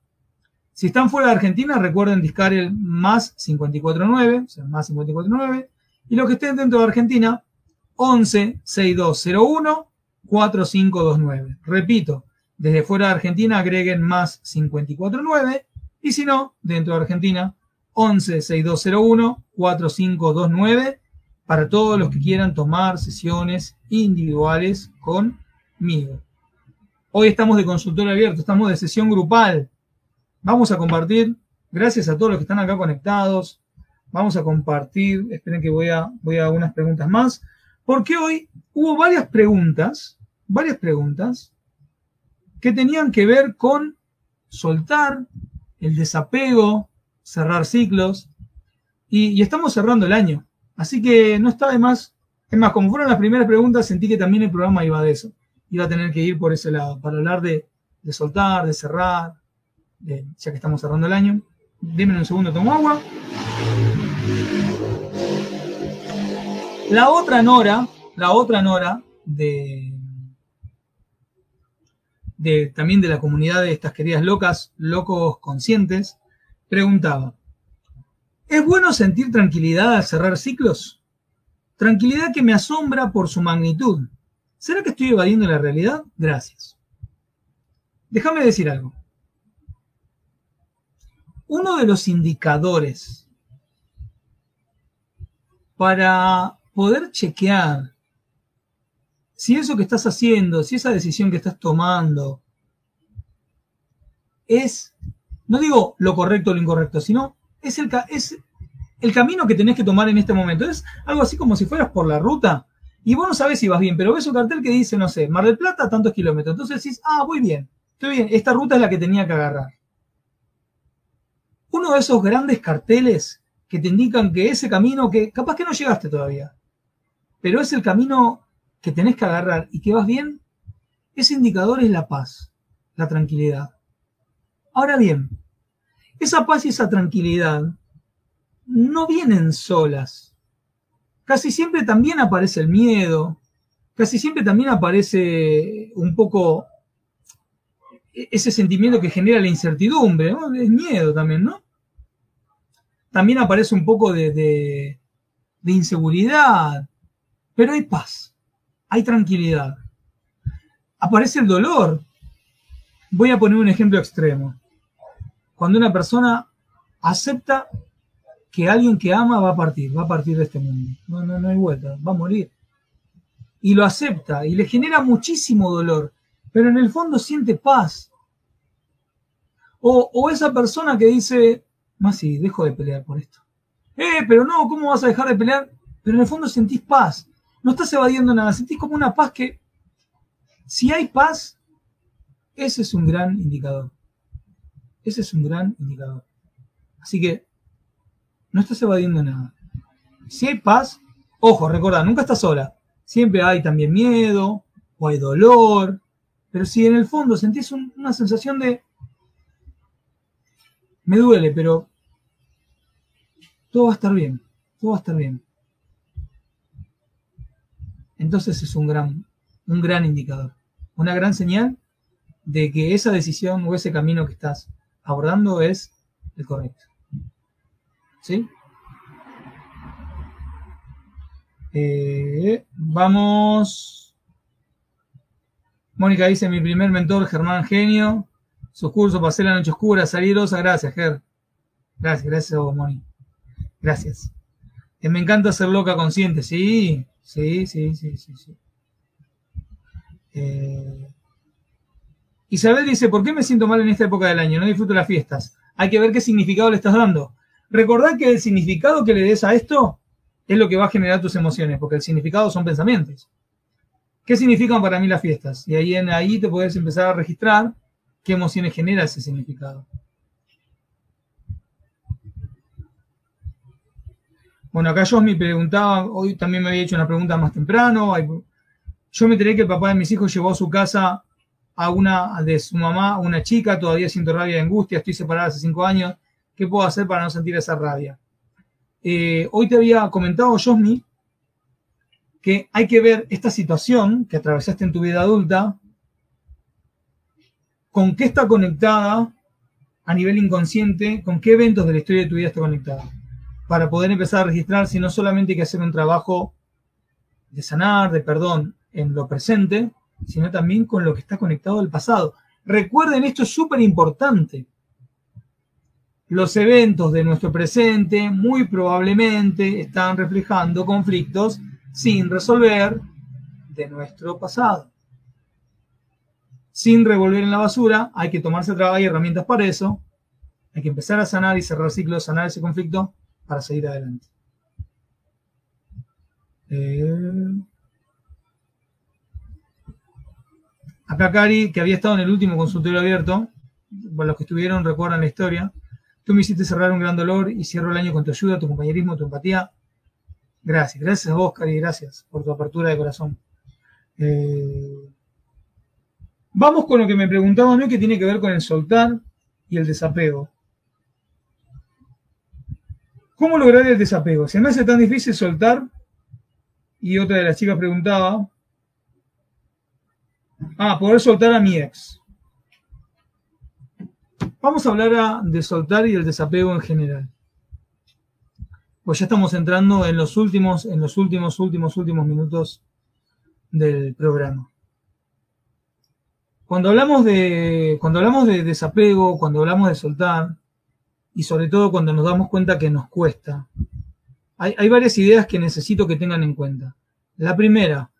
si están fuera de Argentina, recuerden discar el más 549, o sea, más 549. Y los que estén dentro de Argentina, 11 6201 4529. Repito, desde fuera de Argentina agreguen más 549. Y si no, dentro de Argentina, 11 6201 4529 para todos los que quieran tomar sesiones individuales conmigo. Hoy estamos de consultorio abierto, estamos de sesión grupal. Vamos a compartir, gracias a todos los que están acá conectados, vamos a compartir, esperen que voy a, voy a unas preguntas más, porque hoy hubo varias preguntas, varias preguntas que tenían que ver con soltar, el desapego, cerrar ciclos. Y, estamos cerrando el año. Así que no está de más. Es más, como fueron las primeras preguntas, sentí que también el programa iba de eso. Iba a tener que ir por ese lado, para hablar de, soltar, de cerrar, ya que estamos cerrando el año. Dime un segundo, tomo agua. La otra Nora, la otra Nora de, de también de la comunidad de estas queridas locas, locos conscientes, preguntaba, ¿es bueno sentir tranquilidad al cerrar ciclos? Tranquilidad que me asombra por su magnitud. ¿Será que estoy evadiendo la realidad? Gracias. Déjame decir algo. Uno de los indicadores para poder chequear si eso que estás haciendo, si esa decisión que estás tomando es, no digo lo correcto o lo incorrecto, sino es el, es el camino que tenés que tomar en este momento. Es algo así como si fueras por la ruta y vos no sabés si vas bien, pero ves un cartel que dice, no sé, Mar del Plata, tantos kilómetros. Entonces decís, ah, voy bien, estoy bien, esta ruta es la que tenía que agarrar. Uno de esos grandes carteles que te indican que ese camino, que capaz que no llegaste todavía, pero es el camino que tenés que agarrar y que vas bien, ese indicador es la paz, la tranquilidad. Ahora bien, esa paz y esa tranquilidad no vienen solas. Casi siempre también aparece el miedo, casi siempre también aparece un poco ese sentimiento que genera la incertidumbre, ¿no? Es miedo también, ¿no? También aparece un poco de, de inseguridad, pero hay paz, hay tranquilidad. Aparece el dolor. Voy a poner un ejemplo extremo. Cuando una persona acepta que alguien que ama va a partir, va a partir de este mundo. No, no, no hay vuelta, va a morir. Y lo acepta y le genera muchísimo dolor, pero en el fondo siente paz. O, o esa persona que dice, más si dejo de pelear por esto. Eh, pero no, ¿cómo vas a dejar de pelear? Pero en el fondo sentís paz no estás evadiendo nada, sentís como una paz que, si hay paz, ese es un gran indicador. Ese es un gran indicador. Así que, no estás evadiendo nada. Si hay paz, ojo, recordad, nunca estás sola. Siempre hay también miedo o hay dolor. Pero si en el fondo sentís una sensación de, me duele, pero todo va a estar bien, todo va a estar bien entonces es un gran, un gran indicador, una gran señal de que esa decisión o ese camino que estás abordando es el correcto. ¿Sí? Eh, vamos. Mónica dice: Mi primer mentor, Germán Genio. Sus cursos, pasé la noche oscura, salir rosa. Gracias, Ger. Gracias, gracias Moni. Gracias. Eh, me encanta ser loca consciente, sí. Sí, sí, sí, sí, sí. Eh, Isabel dice, ¿por qué me siento mal en esta época del año? No disfruto las fiestas. Hay que ver qué significado le estás dando. Recordad que el significado que le des a esto es lo que va a generar tus emociones, porque el significado son pensamientos. ¿Qué significan para mí las fiestas? Y ahí, en, ahí te puedes empezar a registrar qué emociones genera ese significado. Bueno, acá yo me preguntaba, hoy también me había hecho una pregunta más temprano. Yo me enteré que el papá de mis hijos llevó a su casa a una de su mamá, una chica, todavía siento rabia y angustia, estoy separada hace cinco años. ¿Qué puedo hacer para no sentir esa rabia? Eh, hoy te había comentado, Josmi, que hay que ver esta situación que atravesaste en tu vida adulta, con qué está conectada a nivel inconsciente, con qué eventos de la historia de tu vida está conectada para poder empezar a registrar si no solamente hay que hacer un trabajo de sanar, de perdón en lo presente, sino también con lo que está conectado al pasado. Recuerden, esto es súper importante. Los eventos de nuestro presente muy probablemente están reflejando conflictos sin resolver de nuestro pasado. Sin revolver en la basura, hay que tomarse trabajo y herramientas para eso. Hay que empezar a sanar y cerrar ciclos, sanar ese conflicto para seguir adelante. Eh, acá Cari, que había estado en el último consultorio abierto, los que estuvieron recuerdan la historia. Tú me hiciste cerrar un gran dolor y cierro el año con tu ayuda, tu compañerismo, tu empatía. Gracias, gracias a vos, Cari, gracias por tu apertura de corazón. Eh, vamos con lo que me preguntaba a mí, que tiene que ver con el soltar y el desapego. ¿Cómo lograr el desapego? Se me hace tan difícil soltar. Y otra de las chicas preguntaba. Ah, poder soltar a mi ex. Vamos a hablar de soltar y el desapego en general. Pues ya estamos entrando en los últimos, en los últimos, últimos, últimos minutos del programa. Cuando hablamos de, cuando hablamos de desapego, cuando hablamos de soltar, y sobre todo cuando nos damos cuenta que nos cuesta. Hay, varias ideas que necesito que tengan en cuenta. La primera,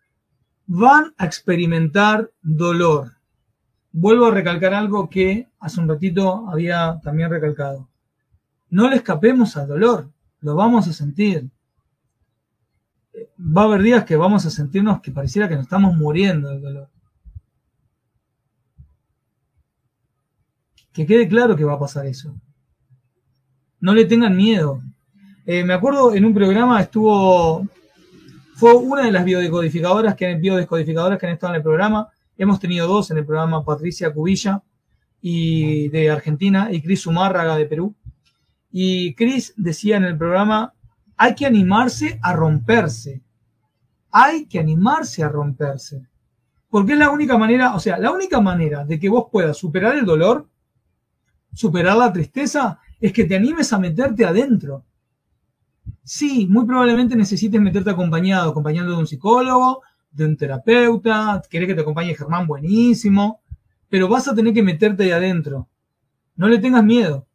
van a experimentar dolor. Vuelvo a recalcar algo que hace un ratito había también recalcado. No le escapemos al dolor, lo vamos a sentir. Va a haber días que vamos a sentirnos que pareciera que nos estamos muriendo del dolor. Que quede claro que va a pasar eso. No le tengan miedo. Eh, me acuerdo en un programa estuvo, fue una de las biodecodificadoras que, biodescodificadoras que han estado en el programa. Hemos tenido dos en el programa, Patricia Cubilla y de Argentina y Cris Zumárraga de Perú. Y Cris decía en el programa, hay que animarse a romperse. Hay que animarse a romperse. Porque es la única manera, o sea, la única manera de que vos puedas superar el dolor, superar la tristeza, es que te animes a meterte adentro. Sí, muy probablemente necesites meterte acompañado, acompañando de un psicólogo, de un terapeuta, querés que te acompañe Germán, buenísimo, pero vas a tener que meterte ahí adentro. No le tengas miedo,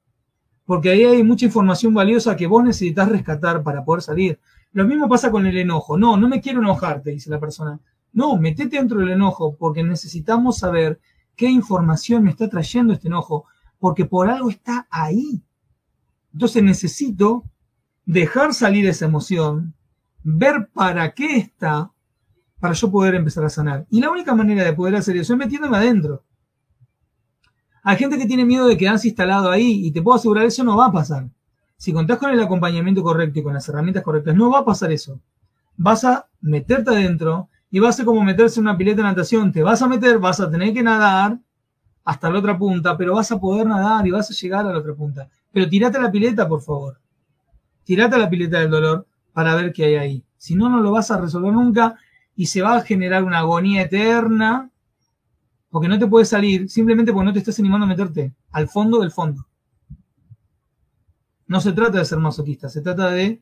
porque ahí hay mucha información valiosa que vos necesitas rescatar para poder salir. Lo mismo pasa con el enojo. No, no me quiero enojarte, dice la persona. No, metete dentro del enojo, porque necesitamos saber qué información me está trayendo este enojo, porque por algo está ahí. Entonces necesito dejar salir esa emoción, ver para qué está, para yo poder empezar a sanar. Y la única manera de poder hacer eso es metiéndome adentro. Hay gente que tiene miedo de quedarse instalado ahí y te puedo asegurar eso no va a pasar. Si contás con el acompañamiento correcto y con las herramientas correctas, no va a pasar eso. Vas a meterte adentro y va a ser como meterse en una pileta de natación. Te vas a meter, vas a tener que nadar hasta la otra punta, pero vas a poder nadar y vas a llegar a la otra punta. Pero tirate a la pileta, por favor. Tirate a la pileta del dolor para ver qué hay ahí. Si no, no lo vas a resolver nunca y se va a generar una agonía eterna porque no te puedes salir simplemente porque no te estás animando a meterte al fondo del fondo. No se trata de ser masoquista, se trata de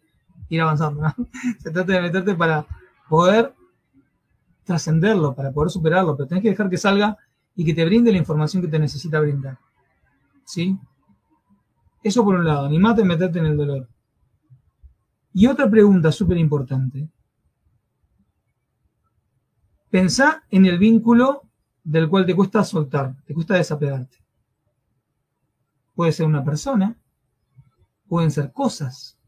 ir avanzando, ¿no? Se trata de meterte para poder trascenderlo, para poder superarlo, pero tenés que dejar que salga y que te brinde la información que te necesita brindar. ¿Sí? Eso por un lado, animate a meterte en el dolor. Y otra pregunta súper importante. Pensá en el vínculo del cual te cuesta soltar, te cuesta desapegarte. Puede ser una persona, pueden ser cosas,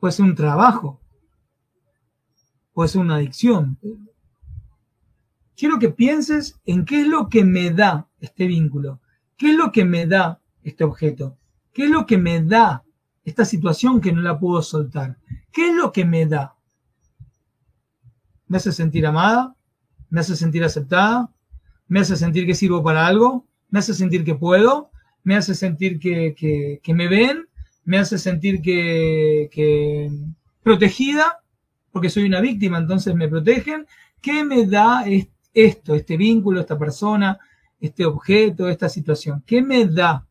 puede ser un trabajo, puede ser una adicción. Quiero que pienses en qué es lo que me da este vínculo, qué es lo que me da este objeto, ¿Qué es lo que me da esta situación que no la puedo soltar? ¿Qué es lo que me da? ¿Me hace sentir amada? ¿Me hace sentir aceptada? ¿Me hace sentir que sirvo para algo? ¿Me hace sentir que puedo? ¿Me hace sentir que, me ven? ¿Me hace sentir que, que protegida? Porque soy una víctima, entonces me protegen. ¿Qué me da esto, este vínculo, esta persona, este objeto, esta situación? ¿Qué me da?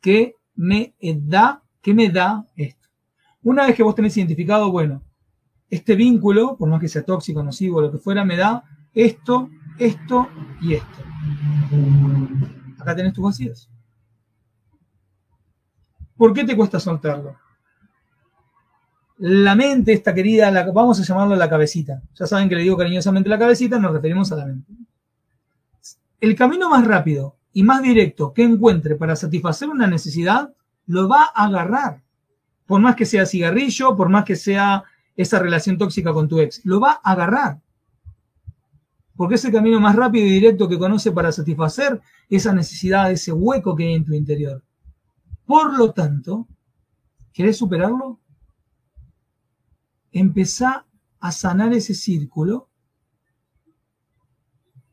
¿Qué me da, qué me da esto. Una vez que vos tenés identificado, bueno, este vínculo, por más que sea tóxico, nocivo, lo que fuera, me da esto, esto y esto. Acá tenés tus vacíos. ¿Por qué te cuesta soltarlo? La mente, esta querida, vamos a llamarlo la cabecita. Ya saben que le digo cariñosamente la cabecita, nos referimos a la mente. El camino más rápido y más directo que encuentre para satisfacer una necesidad, lo va a agarrar. Por más que sea cigarrillo, por más que sea esa relación tóxica con tu ex, lo va a agarrar. porque es el camino más rápido y directo que conoce para satisfacer esa necesidad, ese hueco que hay en tu interior. Por lo tanto, ¿querés superarlo? Empezá a sanar ese círculo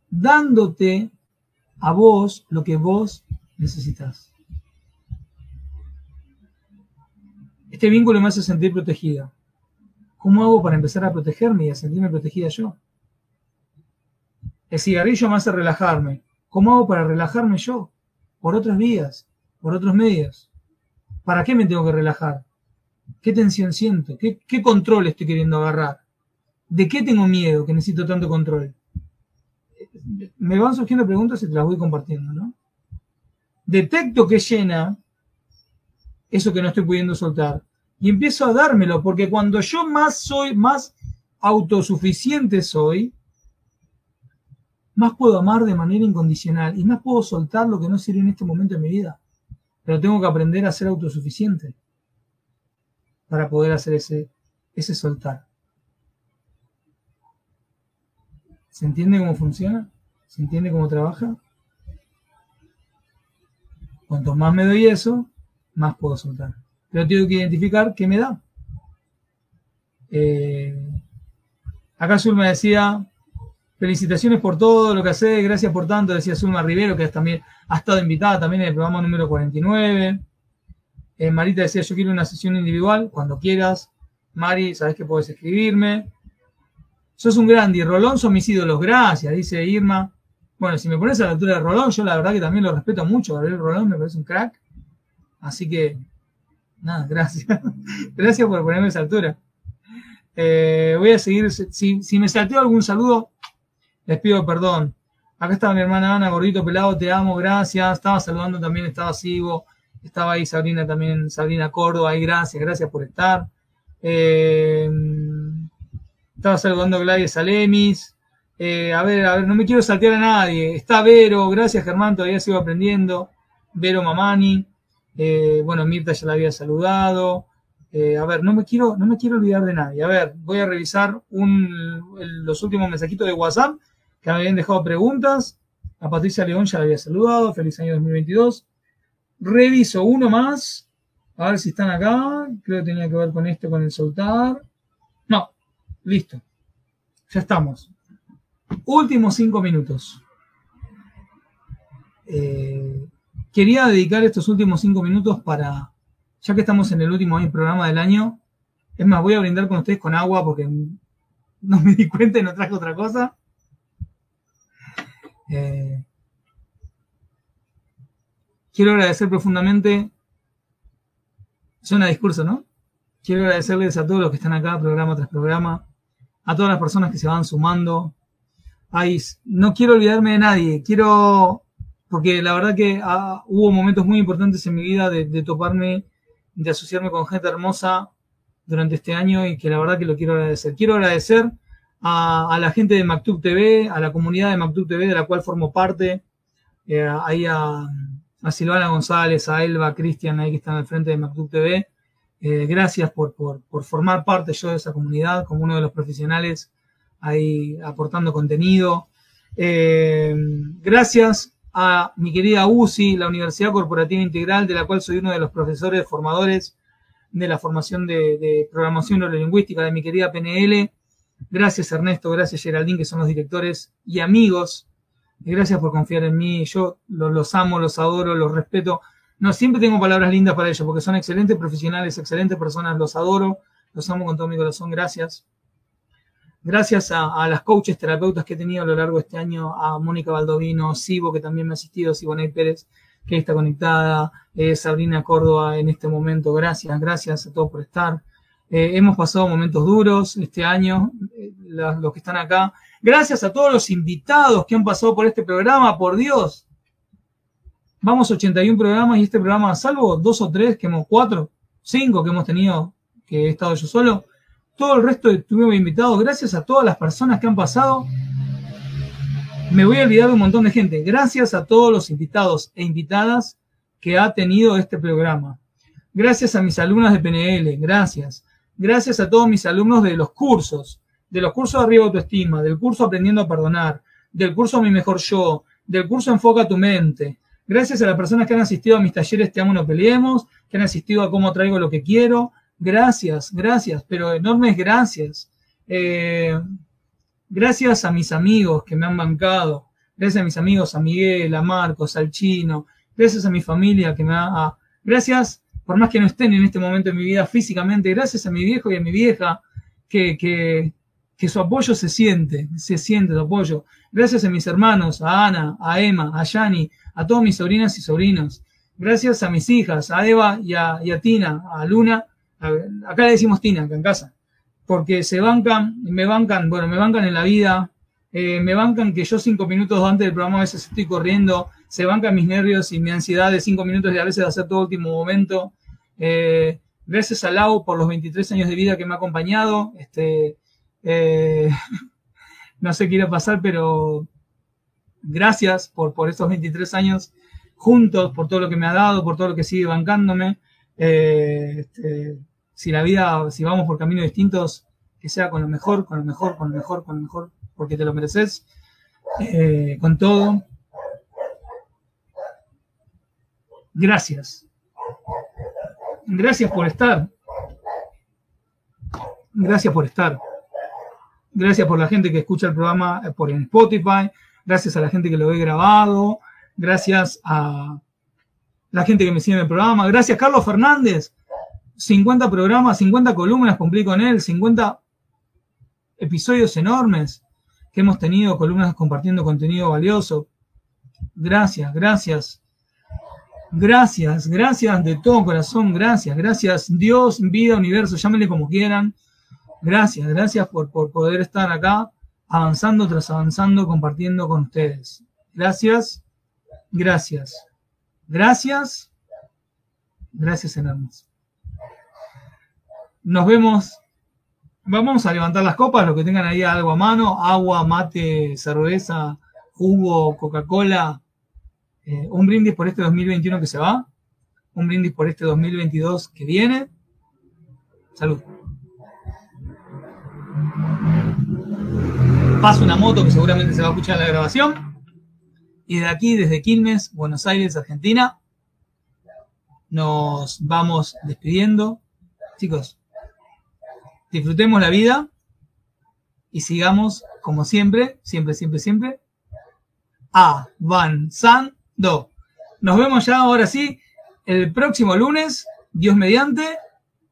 dándote a vos lo que vos necesitas. Este vínculo me hace sentir protegida. ¿Cómo hago para empezar a protegerme y a sentirme protegida yo? El cigarrillo me hace relajarme. ¿Cómo hago para relajarme yo? Por otras vías, por otros medios. ¿Para qué me tengo que relajar? ¿Qué tensión siento? ¿Qué, qué control estoy queriendo agarrar? ¿De qué tengo miedo que necesito tanto control? Me van surgiendo preguntas y te las voy compartiendo, ¿no? Detecto que llena eso que no estoy pudiendo soltar y empiezo a dármelo, porque cuando yo más soy, más autosuficiente soy, más puedo amar de manera incondicional y más puedo soltar lo que no sirve en este momento de mi vida. Pero tengo que aprender a ser autosuficiente para poder hacer ese, ese soltar. ¿Se entiende cómo funciona? ¿Se entiende cómo trabaja? Cuanto más me doy eso, más puedo soltar pero tengo que identificar qué me da. Eh, acá Zulma decía, felicitaciones por todo lo que hace, gracias por tanto, decía Zulma Rivero, que también ha estado invitada también en el programa número 49. Eh, Marita decía, yo quiero una sesión individual, cuando quieras. Mari, sabes que puedes escribirme. Sos un grande y Rolón son mis ídolos, gracias, dice Irma. Bueno, si me pones a la altura de Rolón, yo la verdad que también lo respeto mucho. Gabriel Rolón me parece un crack. Así que Nada, gracias. gracias por ponerme esa altura. Eh, voy a seguir. Si, me salteo algún saludo, les pido perdón. Acá estaba mi hermana Ana, gordito pelado, te amo, gracias. Estaba saludando también, estaba Sigo. Estaba ahí Sabrina también, Sabrina Córdoba, ahí gracias, gracias por estar. Eh, estaba saludando Gladys Alemis. Eh, a ver, a ver, no me quiero saltear a nadie. Está Vero, gracias Germán, todavía sigo aprendiendo. Vero Mamani. Eh, bueno, Mirta ya la había saludado. A ver, no me, quiero, no me quiero olvidar de nadie. A ver, voy a revisar los últimos mensajitos de WhatsApp que me habían dejado preguntas. A Patricia León ya la había saludado. Feliz año 2022. Reviso uno más. A ver si están acá. Creo que tenía que ver con esto, con el soltar. No, listo. Ya estamos. Últimos cinco minutos. Eh, quería dedicar estos últimos cinco minutos para, ya que estamos en el último programa del año, es más, voy a brindar con ustedes con agua porque no me di cuenta y no traje otra cosa. Eh, quiero agradecer profundamente, suena discurso, ¿no? Quiero agradecerles a todos los que están acá, programa tras programa, a todas las personas que se van sumando. Ay, no quiero olvidarme de nadie, quiero porque la verdad que ah, hubo momentos muy importantes en mi vida de, toparme, de asociarme con gente hermosa durante este año y que la verdad que lo quiero agradecer. Quiero agradecer a, la gente de MacTub TV, a la comunidad de MacTub TV de la cual formo parte, eh, ahí a, Silvana González, a Elba, a Cristian, ahí que están al frente de MacTub TV. Eh, gracias por, por, formar parte yo de esa comunidad como uno de los profesionales ahí aportando contenido. Eh, gracias a mi querida UCI, la Universidad Corporativa Integral, de la cual soy uno de los profesores formadores de la formación de, programación neurolingüística de mi querida PNL. Gracias Ernesto, gracias Geraldine, que son los directores y amigos. Gracias por confiar en mí. Yo los, los amo, los adoro, los respeto. No siempre tengo palabras lindas para ellos, porque son excelentes profesionales, excelentes personas, los adoro, los amo con todo mi corazón. Gracias. Gracias a, las coaches terapeutas que he tenido a lo largo de este año, a Mónica Baldovino, Sibo, que también me ha asistido, Siboney Pérez, que está conectada, eh, Sabrina Córdoba en este momento. Gracias, gracias a todos por estar. Eh, hemos pasado momentos duros este año, eh, los que están acá. Gracias a todos los invitados que han pasado por este programa, por Dios. Vamos 81 programas y este programa, salvo dos o tres que hemos, cuatro, cinco que hemos tenido, que he estado yo solo, todo el resto estuvimos invitados, gracias a todas las personas que han pasado. Me voy a olvidar de un montón de gente. Gracias a todos los invitados e invitadas que ha tenido este programa. Gracias a mis alumnas de PNL, gracias. Gracias a todos mis alumnos de los cursos, de los cursos de arriba autoestima, del curso Aprendiendo a Perdonar, del curso Mi Mejor Yo, del curso Enfoca tu Mente. Gracias a las personas que han asistido a mis talleres Te Amo No Peleemos, que han asistido a Cómo Traigo Lo que Quiero. Gracias, gracias, pero enormes gracias. Eh, gracias a mis amigos que me han bancado. Gracias a mis amigos, a Miguel, a Marcos, al Chino. Gracias a mi familia que me ha... Gracias, por más que no estén en este momento en mi vida físicamente, gracias a mi viejo y a mi vieja que, que su apoyo se siente, se siente su apoyo. Gracias a mis hermanos, a Ana, a Emma, a Yani, a todas mis sobrinas y sobrinos. Gracias a mis hijas, a Eva y a, Tina, a Luna. acá le decimos Tina, acá en casa. Porque se bancan, me bancan, bueno, me bancan en la vida. Eh, me bancan que yo cinco minutos antes del programa a veces estoy corriendo. Se bancan mis nervios y mi ansiedad de cinco minutos y a veces de hacer todo último momento. Eh, gracias a Lau por los 23 años de vida que me ha acompañado. Este, eh, no sé qué irá a pasar, pero gracias por, estos 23 años juntos, por todo lo que me ha dado, por todo lo que sigue bancándome. Eh, este, si la vida, si vamos por caminos distintos, que sea con lo mejor, con lo mejor, con lo mejor, con lo mejor, porque te lo mereces, eh, con todo. Gracias. Gracias por estar. Gracias por estar. Gracias por la gente que escucha el programa eh, por Spotify. Gracias a la gente que lo ve grabado. Gracias a la gente que me sigue en el programa. Gracias, Carlos Fernández. 50 programas, 50 columnas cumplí con él, 50 episodios enormes que hemos tenido, columnas compartiendo contenido valioso. Gracias, gracias. Gracias, gracias de todo corazón, gracias, gracias Dios, vida, universo, llámenle como quieran. Gracias, gracias por, poder estar acá, avanzando tras avanzando, compartiendo con ustedes. Gracias, gracias, gracias, gracias enormes. Nos vemos. Vamos a levantar las copas, los que tengan ahí algo a mano, agua, mate, cerveza, jugo, Coca-Cola. Eh, un brindis por este 2021 que se va, un brindis por este 2022 que viene. Salud. Paso una moto que seguramente se va a escuchar en la grabación. Y de aquí, desde Quilmes, Buenos Aires, Argentina, nos vamos despidiendo. Chicos, disfrutemos la vida y sigamos, como siempre, siempre, siempre, siempre, avanzando. Nos vemos ya ahora sí el próximo lunes, Dios mediante,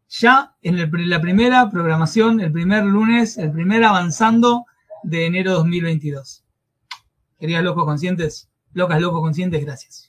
ya en la primera programación, el primer lunes, el primer avanzando de enero 2022. Queridas locos conscientes, locas locos conscientes, gracias.